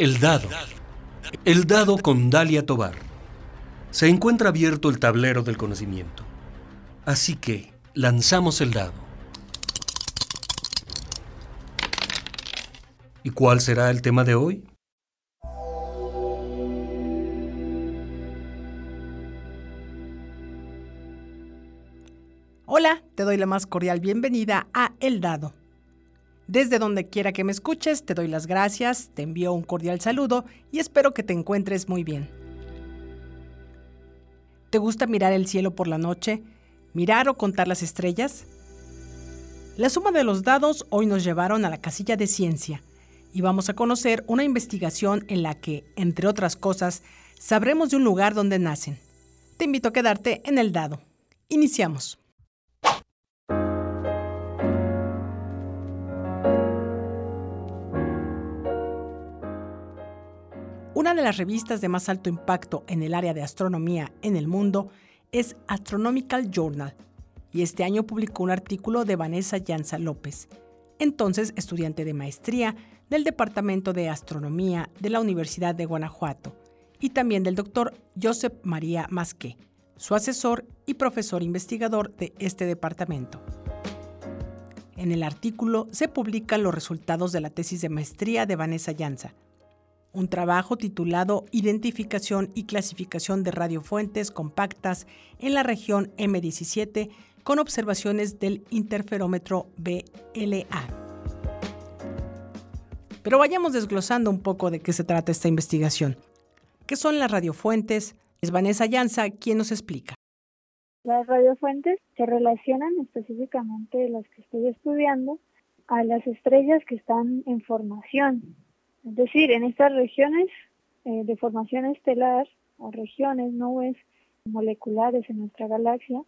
El dado. El dado con Dalia Tobar. Se encuentra abierto el tablero del conocimiento. Así que lanzamos el dado. ¿Y cuál será el tema de hoy? Hola, te doy la más cordial bienvenida a El Dado desde donde quiera que me escuches, te doy las gracias, te envío un cordial saludo y espero que te encuentres muy bien. ¿Te gusta mirar el cielo por la noche? ¿Mirar o contar las estrellas? La suma de los dados hoy nos llevaron a la casilla de ciencia y vamos a conocer una investigación en la que, entre otras cosas, sabremos de un lugar donde nacen. Te invito a quedarte en el dado. Iniciamos. Una de las revistas de más alto impacto en el área de astronomía en el mundo es Astronomical Journal, y este año publicó un artículo de Vanessa Llanza López, entonces estudiante de maestría del Departamento de Astronomía de la Universidad de Guanajuato, y también del doctor Josep María Masqué, su asesor y profesor investigador de este departamento. En el artículo se publican los resultados de la tesis de maestría de Vanessa Llanza, un trabajo titulado Identificación y clasificación de radiofuentes compactas en la región M17 con observaciones del interferómetro BLA. Pero vayamos desglosando un poco de qué se trata esta investigación. ¿Qué son las radiofuentes? Es Vanessa Llanza quien nos explica. Las radiofuentes se relacionan específicamente las que estoy estudiando a las estrellas que están en formación es decir, en estas regiones eh, de formación estelar o regiones, nubes moleculares en nuestra galaxia,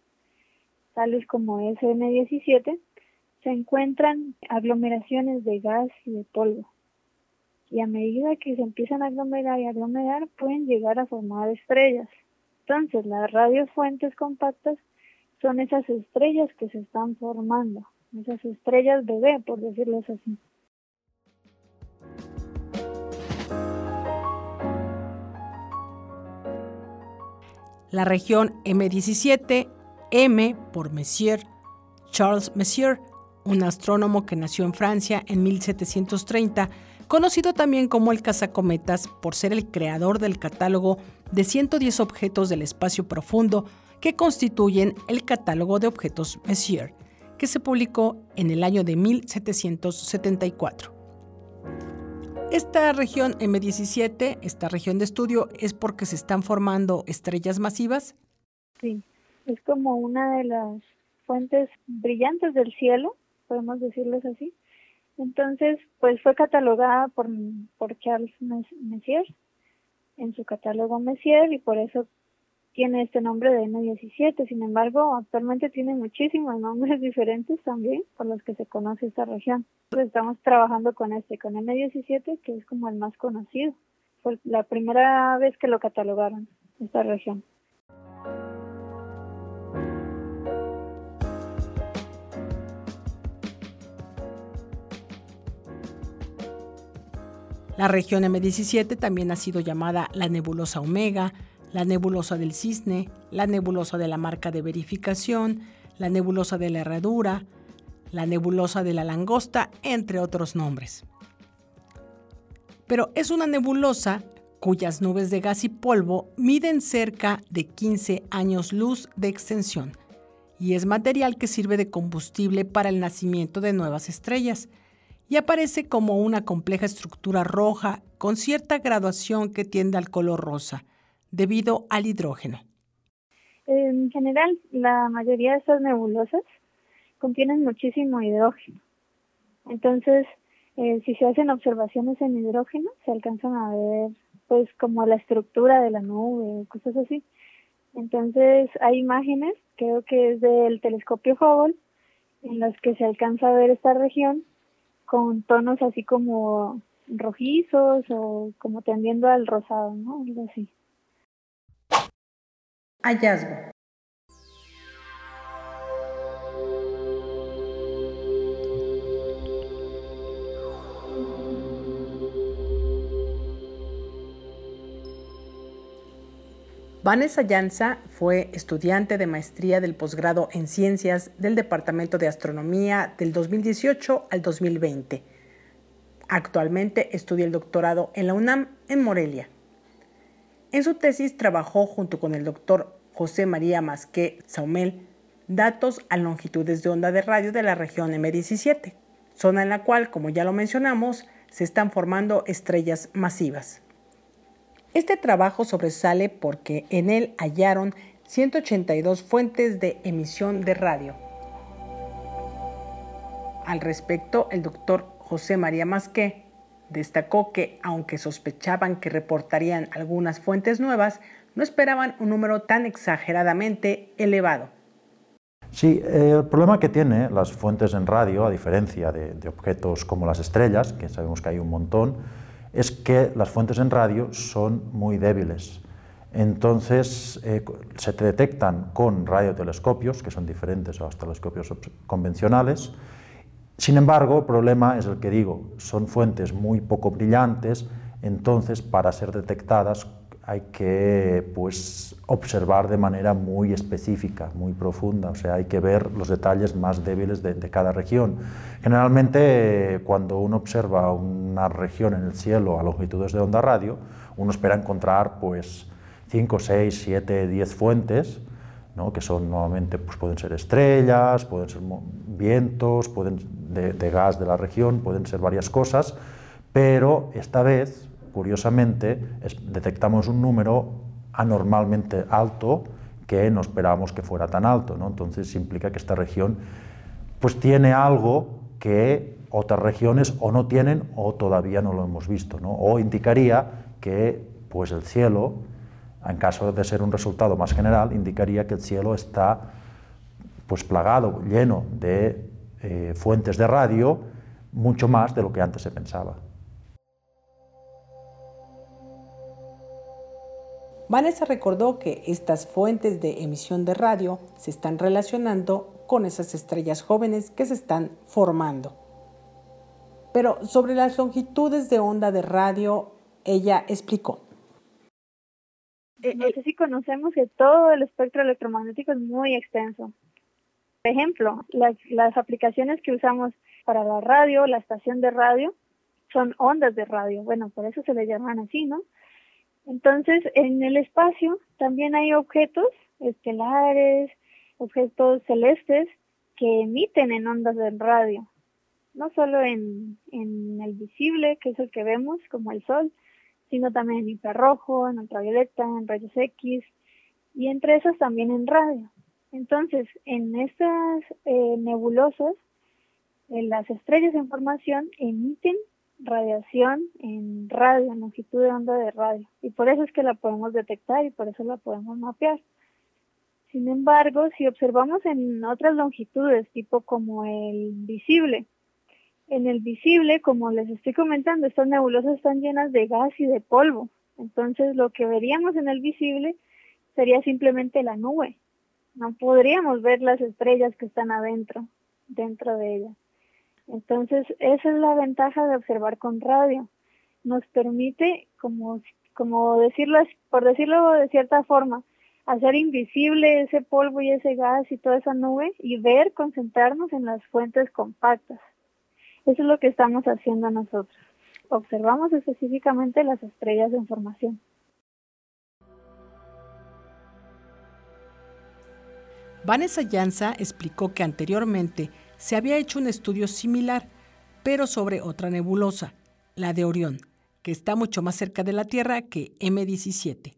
tales como SM17, se encuentran aglomeraciones de gas y de polvo. Y a medida que se empiezan a aglomerar y aglomerar, pueden llegar a formar estrellas. Entonces, las radiofuentes compactas son esas estrellas que se están formando, esas estrellas bebé, por decirlo así. La región M17, M por Messier, Charles Messier, un astrónomo que nació en Francia en 1730, conocido también como el cazacometas por ser el creador del catálogo de 110 objetos del espacio profundo que constituyen el catálogo de objetos Messier, que se publicó en el año de 1774. Esta región M17, esta región de estudio, es porque se están formando estrellas masivas. Sí, es como una de las fuentes brillantes del cielo, podemos decirles así. Entonces, pues fue catalogada por, por Charles Messier en su catálogo Messier y por eso tiene este nombre de M17. Sin embargo, actualmente tiene muchísimos nombres diferentes también por los que se conoce esta región. estamos trabajando con este, con M17, que es como el más conocido. Fue la primera vez que lo catalogaron, esta región. La región M17 también ha sido llamada la nebulosa Omega, la nebulosa del cisne, la nebulosa de la marca de verificación, la nebulosa de la herradura, la nebulosa de la langosta, entre otros nombres. Pero es una nebulosa cuyas nubes de gas y polvo miden cerca de 15 años luz de extensión y es material que sirve de combustible para el nacimiento de nuevas estrellas y aparece como una compleja estructura roja con cierta graduación que tiende al color rosa, debido al hidrógeno? En general, la mayoría de estas nebulosas contienen muchísimo hidrógeno. Entonces, eh, si se hacen observaciones en hidrógeno, se alcanzan a ver pues como la estructura de la nube, cosas así. Entonces, hay imágenes, creo que es del telescopio Hubble, en las que se alcanza a ver esta región con tonos así como rojizos o como tendiendo al rosado, ¿no? Algo así. Hallazgo. Vanessa Llanza fue estudiante de maestría del posgrado en ciencias del Departamento de Astronomía del 2018 al 2020. Actualmente estudia el doctorado en la UNAM en Morelia. En su tesis trabajó junto con el doctor José María Masqué Saumel datos a longitudes de onda de radio de la región M17, zona en la cual, como ya lo mencionamos, se están formando estrellas masivas. Este trabajo sobresale porque en él hallaron 182 fuentes de emisión de radio. Al respecto, el doctor José María Masqué destacó que, aunque sospechaban que reportarían algunas fuentes nuevas, no esperaban un número tan exageradamente elevado. Sí, eh, el problema que tiene las fuentes en radio, a diferencia de, objetos como las estrellas, que sabemos que hay un montón, es que las fuentes en radio son muy débiles. Entonces, eh, se detectan con radiotelescopios, que son diferentes a los telescopios convencionales. Sin embargo, el problema es el que digo, son fuentes muy poco brillantes, entonces para ser detectadas hay que pues, observar de manera muy específica, muy profunda, o sea, hay que ver los detalles más débiles de, cada región. Generalmente, cuando uno observa una región en el cielo a longitudes de onda radio, uno espera encontrar pues, 5, 6, 7, 10 fuentes, ¿no? que son normalmente pues, pueden ser estrellas, pueden ser vientos, pueden, de, gas de la región, pueden ser varias cosas, pero esta vez curiosamente, detectamos un número anormalmente alto que no esperábamos que fuera tan alto. ¿no? Entonces implica que esta región pues, tiene algo que otras regiones o no tienen o todavía no lo hemos visto. ¿no? O indicaría que pues, el cielo, en caso de ser un resultado más general, indicaría que el cielo está pues, plagado, lleno de eh, fuentes de radio, mucho más de lo que antes se pensaba. Vanessa recordó que estas fuentes de emisión de radio se están relacionando con esas estrellas jóvenes que se están formando. Pero sobre las longitudes de onda de radio, ella explicó. Eh, no sé si conocemos que todo el espectro electromagnético es muy extenso. Por ejemplo, las, aplicaciones que usamos para la radio, la estación de radio, son ondas de radio. Bueno, por eso se le llaman así, ¿no? Entonces, en el espacio también hay objetos estelares, objetos celestes que emiten en ondas de radio, no solo en, en el visible, que es el que vemos, como el Sol, sino también en infrarrojo, en ultravioleta, en rayos X, y entre esas también en radio. Entonces, en estas eh, nebulosas, eh, las estrellas en formación emiten radiación en radio, en longitud de onda de radio. Y por eso es que la podemos detectar y por eso la podemos mapear. Sin embargo, si observamos en otras longitudes, tipo como el visible, en el visible, como les estoy comentando, estas nebulosas están llenas de gas y de polvo. Entonces, lo que veríamos en el visible sería simplemente la nube. No podríamos ver las estrellas que están adentro, dentro de ella. Entonces, esa es la ventaja de observar con radio. Nos permite, como, como decirlo, por decirlo de cierta forma, hacer invisible ese polvo y ese gas y toda esa nube y ver, concentrarnos en las fuentes compactas. Eso es lo que estamos haciendo nosotros. Observamos específicamente las estrellas en formación. Vanessa Llanza explicó que anteriormente se había hecho un estudio similar, pero sobre otra nebulosa, la de Orión, que está mucho más cerca de la Tierra que M17.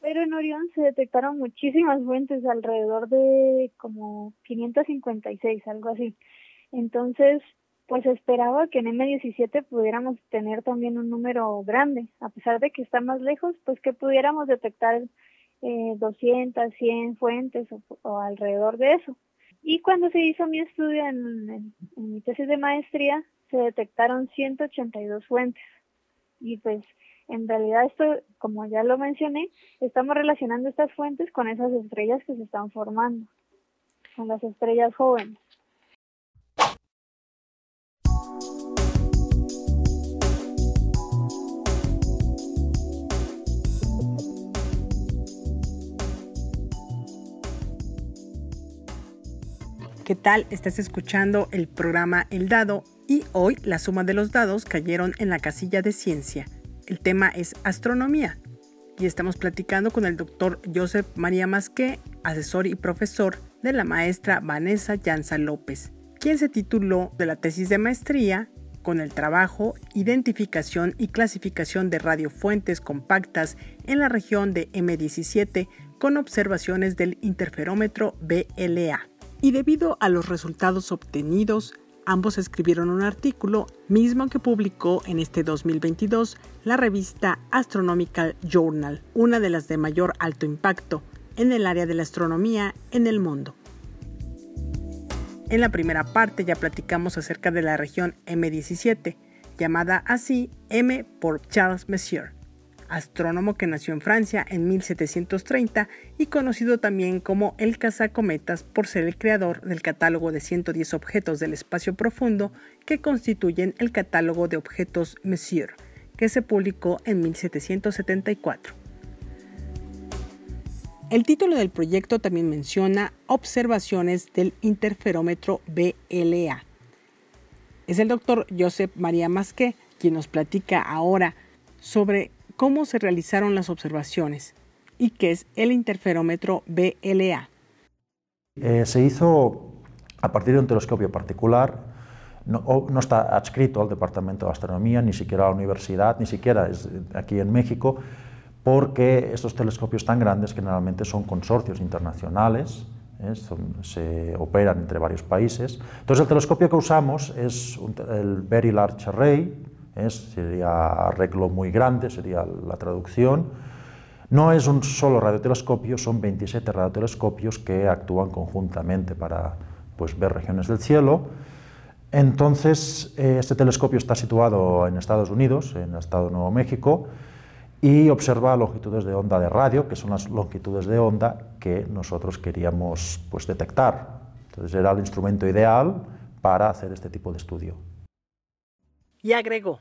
Pero en Orión se detectaron muchísimas fuentes, alrededor de como 556, algo así. Entonces, pues esperaba que en M17 pudiéramos tener también un número grande, a pesar de que está más lejos, pues que pudiéramos detectar eh, 200, 100 fuentes o alrededor de eso. Y cuando se hizo mi estudio en, mi tesis de maestría, se detectaron 182 fuentes. Y pues en realidad esto, como ya lo mencioné, estamos relacionando estas fuentes con esas estrellas que se están formando, con las estrellas jóvenes. ¿Qué tal? Estás escuchando el programa El Dado y hoy la suma de los dados cayeron en la casilla de ciencia. El tema es astronomía y estamos platicando con el doctor Joseph María Masqué, asesor y profesor de la maestra Vanessa Llanza López, quien se tituló de la tesis de maestría con el trabajo Identificación y clasificación de radiofuentes compactas en la región de M17 con observaciones del interferómetro BLA y debido a los resultados obtenidos, ambos escribieron un artículo, mismo que publicó en este 2022 la revista Astronomical Journal, una de las de mayor alto impacto en el área de la astronomía en el mundo. En la primera parte ya platicamos acerca de la región M17, llamada así M por Charles Messier astrónomo que nació en Francia en 1730 y conocido también como el cazacometas por ser el creador del catálogo de 110 objetos del espacio profundo que constituyen el catálogo de objetos Messier, que se publicó en 1774. El título del proyecto también menciona observaciones del interferómetro BLA. Es el doctor Joseph María Masqué quien nos platica ahora sobre cómo se realizaron las observaciones y qué es el interferómetro BLA. Eh, se hizo a partir de un telescopio particular, no, está adscrito al Departamento de Astronomía, ni siquiera a la universidad, ni siquiera es aquí en México, porque estos telescopios tan grandes generalmente son consorcios internacionales, ¿eh? se operan entre varios países. Entonces el telescopio que usamos es el Very Large Array, sería arreglo muy grande, sería la traducción. No es un solo radiotelescopio, son 27 radiotelescopios que actúan conjuntamente para pues, ver regiones del cielo. Entonces, eh, este telescopio está situado en Estados Unidos, en el estado de Nuevo México, y observa longitudes de onda de radio, que son las longitudes de onda que nosotros queríamos pues, detectar. Entonces, era el instrumento ideal para hacer este tipo de estudio. Y agregó,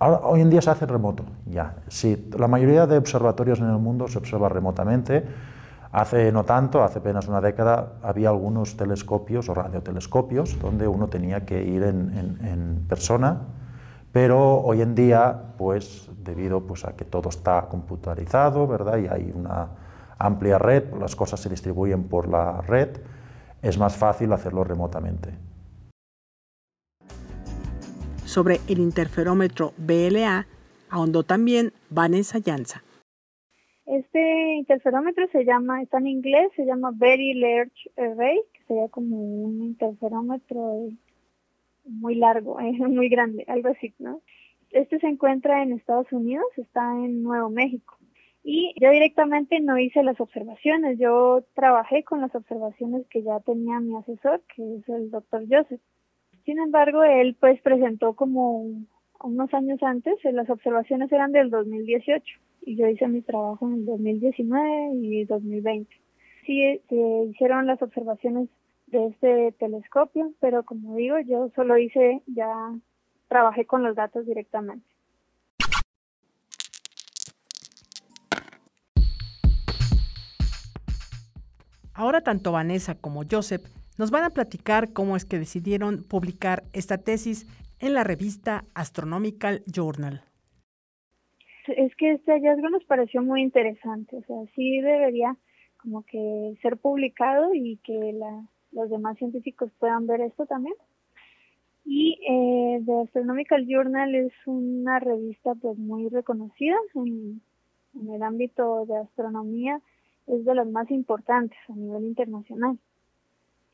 hoy en día se hace remoto, ya. Sí, la mayoría de observatorios en el mundo se observa remotamente. Hace no tanto, hace apenas una década, había algunos telescopios o radiotelescopios donde uno tenía que ir en, persona, pero hoy en día, pues debido pues, a que todo está computarizado, ¿verdad? Y hay una amplia red, las cosas se distribuyen por la red, es más fácil hacerlo remotamente sobre el interferómetro BLA ahondó también Vanessa Llanza. Este interferómetro se llama, está en inglés, se llama Very Large Array, que sería como un interferómetro muy largo, muy grande, algo así, ¿no? Este se encuentra en Estados Unidos, está en Nuevo México. Y yo directamente no hice las observaciones, yo trabajé con las observaciones que ya tenía mi asesor, que es el doctor Joseph. Sin embargo, él pues presentó como unos años antes, eh, las observaciones eran del 2018 y yo hice mi trabajo en el 2019 y 2020. Sí, se hicieron las observaciones de este telescopio, pero como digo, yo solo hice, ya trabajé con los datos directamente. Ahora tanto Vanessa como Joseph nos van a platicar cómo es que decidieron publicar esta tesis en la revista Astronomical Journal. Es que este hallazgo nos pareció muy interesante, o sea, sí debería como que ser publicado y que los demás científicos puedan ver esto también. Y eh, The Astronomical Journal es una revista pues muy reconocida en, el ámbito de astronomía, es de las más importantes a nivel internacional.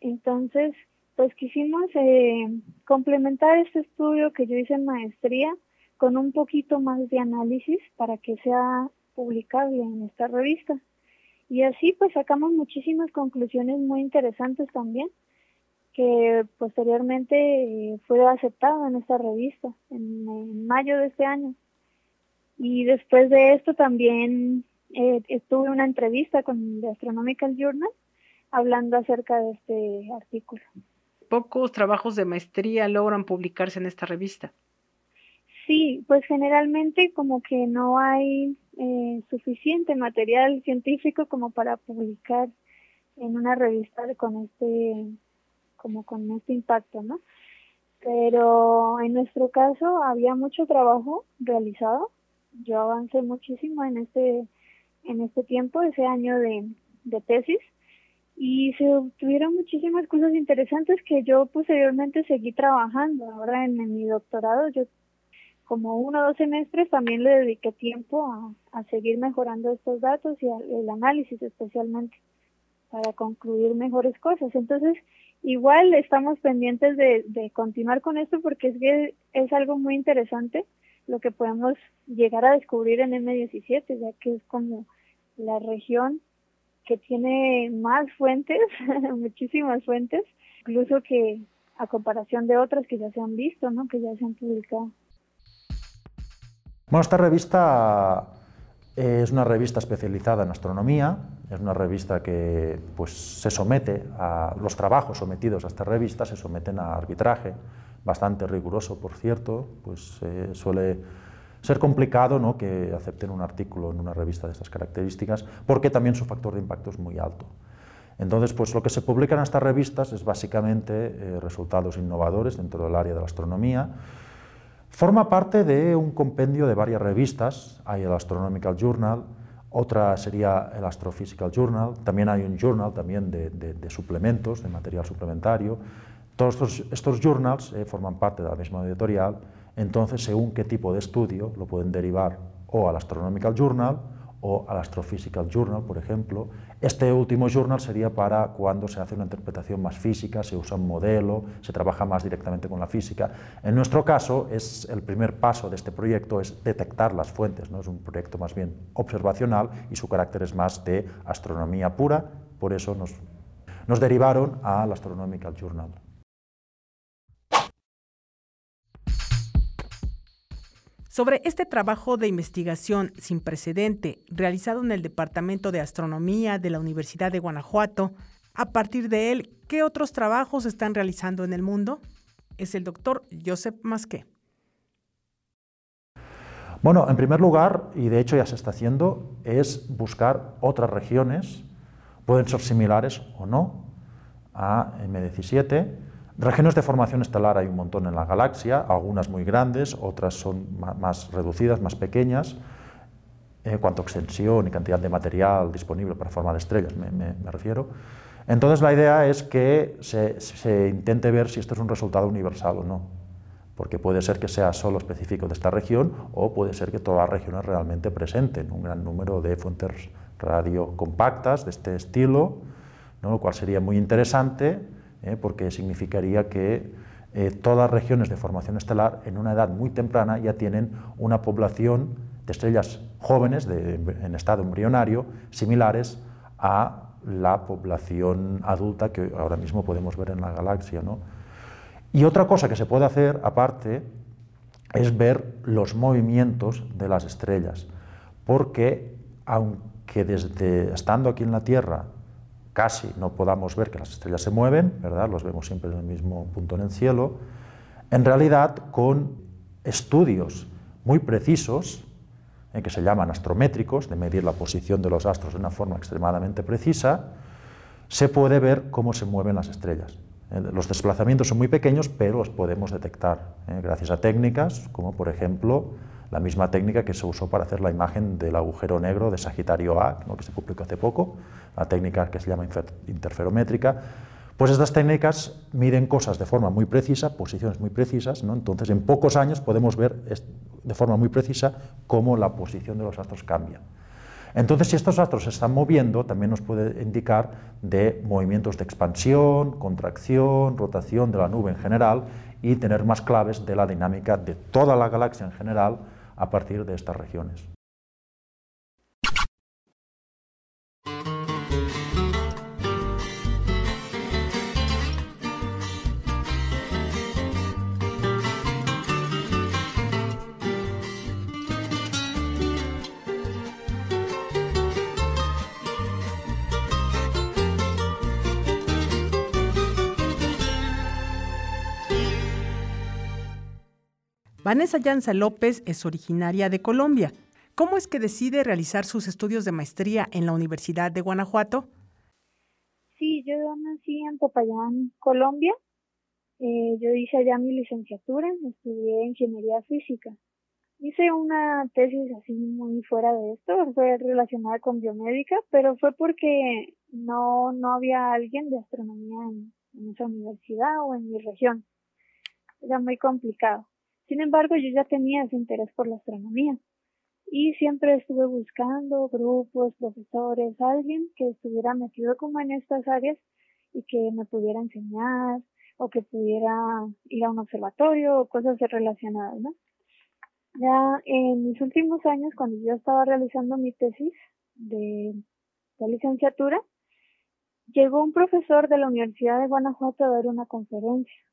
Entonces, pues quisimos eh, complementar este estudio que yo hice en maestría con un poquito más de análisis para que sea publicable en esta revista. Y así pues sacamos muchísimas conclusiones muy interesantes también, que posteriormente eh, fue aceptado en esta revista en, mayo de este año. Y después de esto también eh, estuve una entrevista con The Astronomical Journal hablando acerca de este artículo. Pocos trabajos de maestría logran publicarse en esta revista. Sí, pues generalmente como que no hay eh, suficiente material científico como para publicar en una revista con este, como con este impacto, ¿no? Pero en nuestro caso había mucho trabajo realizado. Yo avancé muchísimo en este, en este tiempo, ese año de, de tesis, y se obtuvieron muchísimas cosas interesantes que yo posteriormente seguí trabajando. Ahora en, mi doctorado, yo como uno o dos semestres también le dediqué tiempo a, a seguir mejorando estos datos y el análisis especialmente para concluir mejores cosas. Entonces, igual estamos pendientes de, de continuar con esto porque es que es algo muy interesante lo que podemos llegar a descubrir en M17, ya que es como la región que tiene más fuentes, muchísimas fuentes, incluso que a comparación de otras que ya se han visto, ¿no? que ya se han publicado. Bueno, esta revista es una revista especializada en astronomía, es una revista que pues, se somete a los trabajos sometidos a esta revista, se someten a arbitraje, bastante riguroso, por cierto, pues eh, suele ser complicado ¿no? que acepten un artículo en una revista de estas características, porque también su factor de impacto es muy alto. Entonces, pues lo que se publica en estas revistas es básicamente eh, resultados innovadores dentro del área de la astronomía. Forma parte de un compendio de varias revistas, hay el Astronomical Journal, otra sería el Astrophysical Journal, también hay un journal también de, suplementos, de material suplementario. Todos estos, estos journals eh, forman parte de la misma editorial entonces, según qué tipo de estudio, lo pueden derivar o al Astronomical Journal o al Astrophysical Journal, por ejemplo. Este último journal sería para cuando se hace una interpretación más física, se usa un modelo, se trabaja más directamente con la física. En nuestro caso, es el primer paso de este proyecto es detectar las fuentes, ¿no? es un proyecto más bien observacional y su carácter es más de astronomía pura, por eso nos, nos derivaron al Astronomical Journal. Sobre este trabajo de investigación sin precedente realizado en el Departamento de Astronomía de la Universidad de Guanajuato. A partir de él, ¿qué otros trabajos están realizando en el mundo? Es el doctor Joseph Masqué. Bueno, en primer lugar, y de hecho ya se está haciendo, es buscar otras regiones, pueden ser similares o no, a M17, Regiones de formación estelar hay un montón en la galaxia, algunas muy grandes, otras son más reducidas, más pequeñas, en cuanto a extensión y cantidad de material disponible para formar estrellas, me, refiero. Entonces la idea es que se, se, intente ver si esto es un resultado universal o no, porque puede ser que sea solo específico de esta región o puede ser que todas las regiones realmente presenten un gran número de fuentes radiocompactas de este estilo, ¿no? lo cual sería muy interesante ¿eh? porque significaría que eh, todas regiones de formación estelar en una edad muy temprana ya tienen una población de estrellas jóvenes en estado embrionario similares a la población adulta que ahora mismo podemos ver en la galaxia. Y otra cosa que se puede hacer aparte es ver los movimientos de las estrellas, porque aunque desde estando aquí en la Tierra casi no podamos ver que las estrellas se mueven, ¿verdad? los vemos siempre en el mismo punto en el cielo, en realidad con estudios muy precisos, en que se llaman astrométricos, de medir la posición de los astros de una forma extremadamente precisa, se puede ver cómo se mueven las estrellas. Eh, los desplazamientos son muy pequeños, pero los podemos detectar ¿eh? gracias a técnicas como, por ejemplo, la misma técnica que se usó para hacer la imagen del agujero negro de Sagitario A, que se publicó hace poco, la técnica que se llama interferométrica. Pues estas técnicas miden cosas de forma muy precisa, posiciones muy precisas, ¿no? entonces en pocos años podemos ver de forma muy precisa cómo la posición de los astros cambia. Entonces, si estos astros se están moviendo, también nos puede indicar de movimientos de expansión, contracción, rotación de la nube en general y tener más claves de la dinámica de toda la galaxia en general a partir de estas regiones. Vanessa Llanza López es originaria de Colombia. ¿Cómo es que decide realizar sus estudios de maestría en la Universidad de Guanajuato? Sí, yo nací en Popayán, Colombia. Eh, yo hice allá mi licenciatura, estudié ingeniería física. Hice una tesis así muy fuera de esto, fue relacionada con biomédica, pero fue porque no, no había alguien de astronomía en, en esa universidad o en mi región. Era muy complicado. Sin embargo, yo ya tenía ese interés por la astronomía y siempre estuve buscando grupos, profesores, alguien que estuviera metido como en estas áreas y que me pudiera enseñar o que pudiera ir a un observatorio o cosas relacionadas, ¿no? Ya en mis últimos años, cuando yo estaba realizando mi tesis de, de licenciatura, llegó un profesor de la Universidad de Guanajuato a dar una conferencia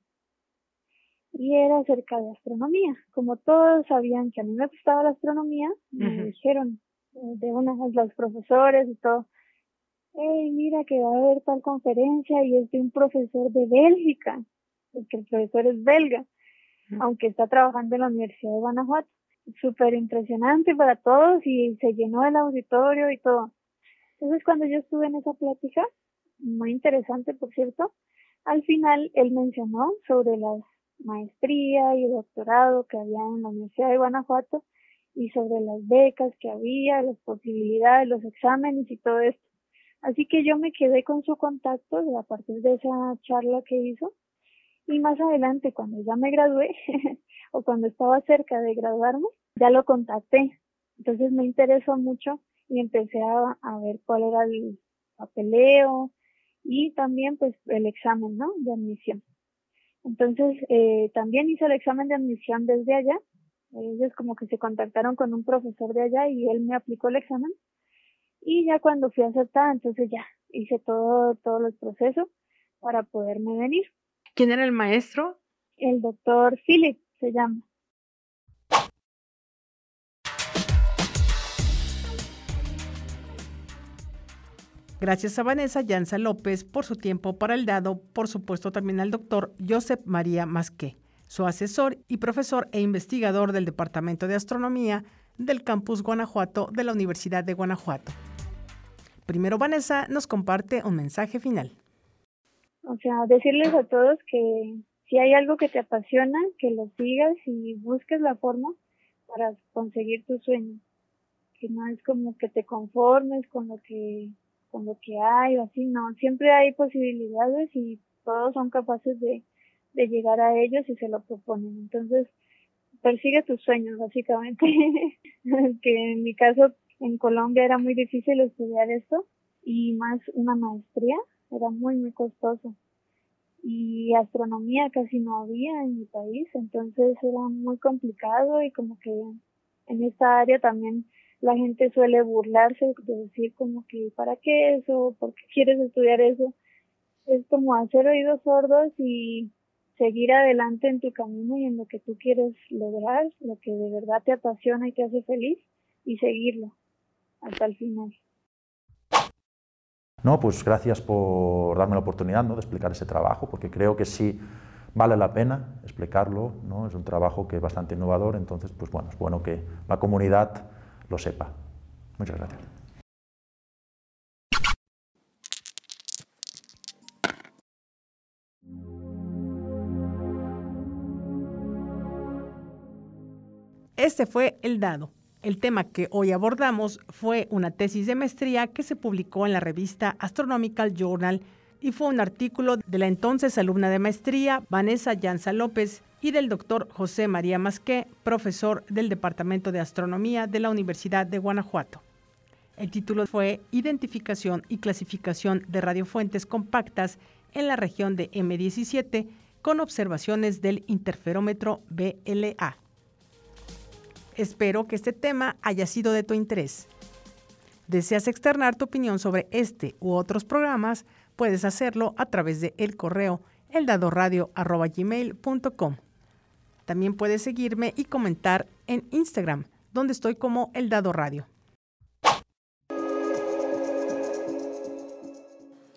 y era acerca de astronomía. Como todos sabían que a mí me gustaba la astronomía, me dijeron eh, de una de los profesores y todo, hey, mira que va a haber tal conferencia y es de un profesor de Bélgica, porque el profesor es belga, aunque está trabajando en la Universidad de Guanajuato. Súper impresionante para todos y se llenó el auditorio y todo. Entonces cuando yo estuve en esa plática, muy interesante por cierto, al final él mencionó sobre las maestría y doctorado que había en la Universidad de Guanajuato y sobre las becas que había, las posibilidades, los exámenes y todo esto. Así que yo me quedé con su contacto a partir de esa charla que hizo y más adelante cuando ya me gradué o cuando estaba cerca de graduarme, ya lo contacté. Entonces me interesó mucho y empecé a, a ver cuál era el papeleo y también pues el examen, ¿no? De admisión. Entonces, eh, también hice el examen de admisión desde allá. Ellos como que se contactaron con un profesor de allá y él me aplicó el examen. Y ya cuando fui aceptada, entonces ya hice todo, todos los procesos para poderme venir. ¿Quién era el maestro? El doctor Philip se llama. Gracias a Vanessa Llanza López por su tiempo para el dado, por supuesto también al doctor Josep María Masqué, su asesor y profesor e investigador del Departamento de Astronomía del Campus Guanajuato de la Universidad de Guanajuato. Primero Vanessa nos comparte un mensaje final. O sea, decirles a todos que si hay algo que te apasiona, que lo sigas y busques la forma para conseguir tu sueño. Que no es como que te conformes con lo que con lo que hay o así, no, siempre hay posibilidades y todos son capaces de, de llegar a ellos y se lo proponen. Entonces, persigue tus sueños, básicamente. que en mi caso, en Colombia era muy difícil estudiar esto y más una maestría, era muy, muy costoso. Y astronomía casi no había en mi país, entonces era muy complicado y como que en esta área también la gente suele burlarse de decir como que ¿para qué eso? ¿Por qué quieres estudiar eso? Es como hacer oídos sordos y seguir adelante en tu camino y en lo que tú quieres lograr, lo que de verdad te apasiona y te hace feliz y seguirlo hasta el final. No, pues gracias por darme la oportunidad ¿no? de explicar ese trabajo, porque creo que sí vale la pena explicarlo, ¿no? es un trabajo que es bastante innovador, entonces pues bueno, es bueno que la comunidad lo sepa. Muchas gracias. Este fue el dado. El tema que hoy abordamos fue una tesis de maestría que se publicó en la revista Astronomical Journal y fue un artículo de la entonces alumna de maestría Vanessa Llanza López y del doctor José María Masqué, profesor del Departamento de Astronomía de la Universidad de Guanajuato. El título fue Identificación y clasificación de radiofuentes compactas en la región de M17 con observaciones del interferómetro BLA. Espero que este tema haya sido de tu interés. ¿Deseas externar tu opinión sobre este u otros programas? Puedes hacerlo a través de el correo eldadoradio.gmail.com. También puedes seguirme y comentar en Instagram, donde estoy como El Dado Radio.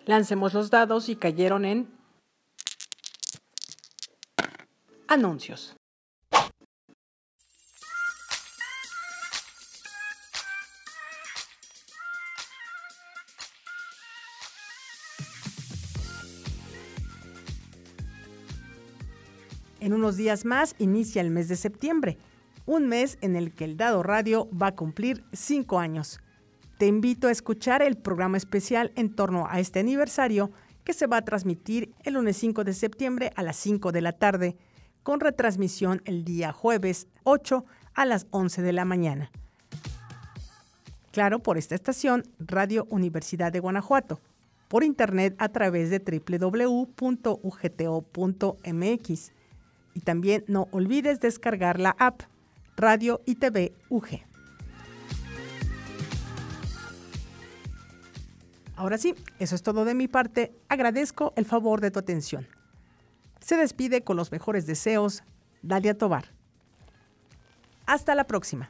Lancemos los dados y cayeron en anuncios. Días más inicia el mes de septiembre, un mes en el que el Dado Radio va a cumplir cinco años. Te invito a escuchar el programa especial en torno a este aniversario que se va a transmitir el lunes 5 de septiembre a las 5 de la tarde, con retransmisión el día jueves 8 a las 11 de la mañana. Claro, por esta estación, Radio Universidad de Guanajuato, por internet a través de www.ugto.mx. Y también no olvides descargar la app Radio y TV UG. Ahora sí, eso es todo de mi parte. Agradezco el favor de tu atención. Se despide con los mejores deseos, Dalia Tobar. Hasta la próxima.